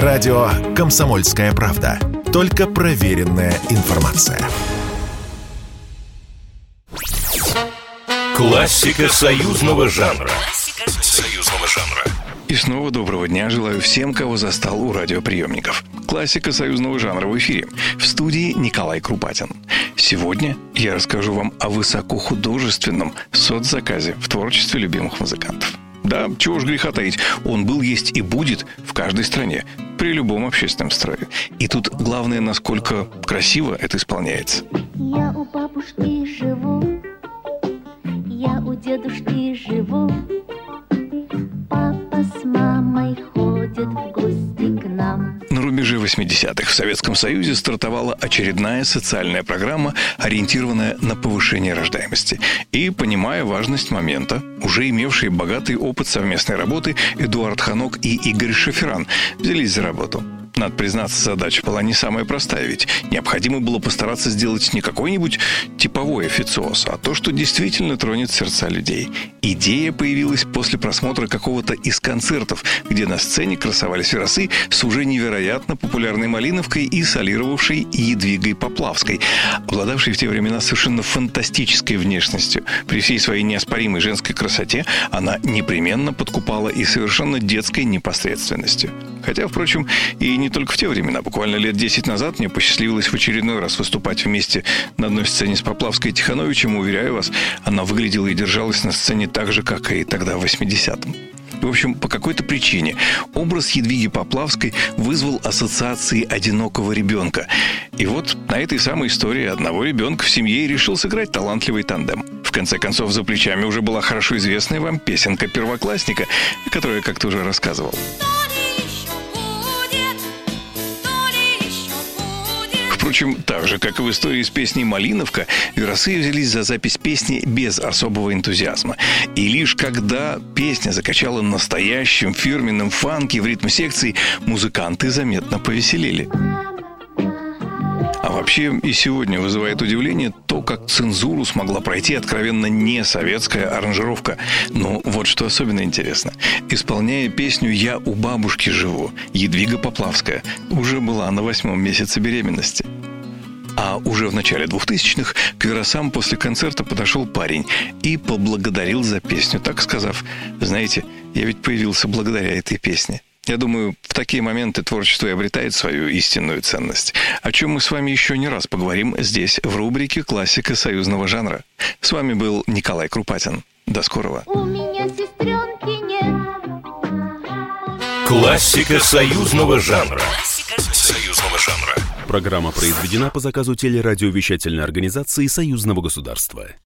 Радио «Комсомольская правда». Только проверенная информация. Классика союзного жанра. Союзного жанра. И снова доброго дня желаю всем, кого застал у радиоприемников. Классика союзного жанра в эфире. В студии Николай Крупатин. Сегодня я расскажу вам о высокохудожественном соцзаказе в творчестве любимых музыкантов. Да, чего ж греха таить, он был, есть и будет в каждой стране, при любом общественном строе. И тут главное, насколько красиво это исполняется. Я у бабушки живу, я у дедушки живу. Папа с мамой ходят в. На рубеже 80-х в Советском Союзе стартовала очередная социальная программа, ориентированная на повышение рождаемости. И, понимая важность момента, уже имевшие богатый опыт совместной работы Эдуард Ханок и Игорь Шеферан взялись за работу. Надо признаться, задача была не самая простая, ведь необходимо было постараться сделать не какой-нибудь типовой официоз, а то, что действительно тронет сердца людей. Идея появилась после просмотра какого-то из концертов, где на сцене красовались веросы с уже невероятно популярной Малиновкой и солировавшей Едвигой Поплавской, обладавшей в те времена совершенно фантастической внешностью. При всей своей неоспоримой женской красоте она непременно подкупала и совершенно детской непосредственностью. Хотя, впрочем, и не только в те времена. Буквально лет 10 назад мне посчастливилось в очередной раз выступать вместе на одной сцене с Поплавской Тихановичем. Уверяю вас, она выглядела и держалась на сцене так же, как и тогда, в 80-м. В общем, по какой-то причине образ Едвиги Поплавской вызвал ассоциации одинокого ребенка. И вот на этой самой истории одного ребенка в семье решил сыграть талантливый тандем. В конце концов, за плечами уже была хорошо известная вам песенка первоклассника, которую я как-то уже рассказывал. Впрочем, так же, как и в истории с песней «Малиновка», Веросы взялись за запись песни без особого энтузиазма. И лишь когда песня закачала настоящим фирменным фанки в ритм секции, музыканты заметно повеселели. Вообще и сегодня вызывает удивление то, как цензуру смогла пройти откровенно не советская аранжировка. Но вот что особенно интересно. Исполняя песню «Я у бабушки живу», Едвига Поплавская уже была на восьмом месяце беременности. А уже в начале 2000-х к Веросам после концерта подошел парень и поблагодарил за песню, так сказав, «Знаете, я ведь появился благодаря этой песне». Я думаю, в такие моменты творчество и обретает свою истинную ценность, о чем мы с вами еще не раз поговорим здесь, в рубрике «Классика союзного жанра». С вами был Николай Крупатин. До скорого. У меня сестренки нет. Классика союзного жанра. Союзного жанра. Программа произведена по заказу телерадиовещательной организации Союзного государства.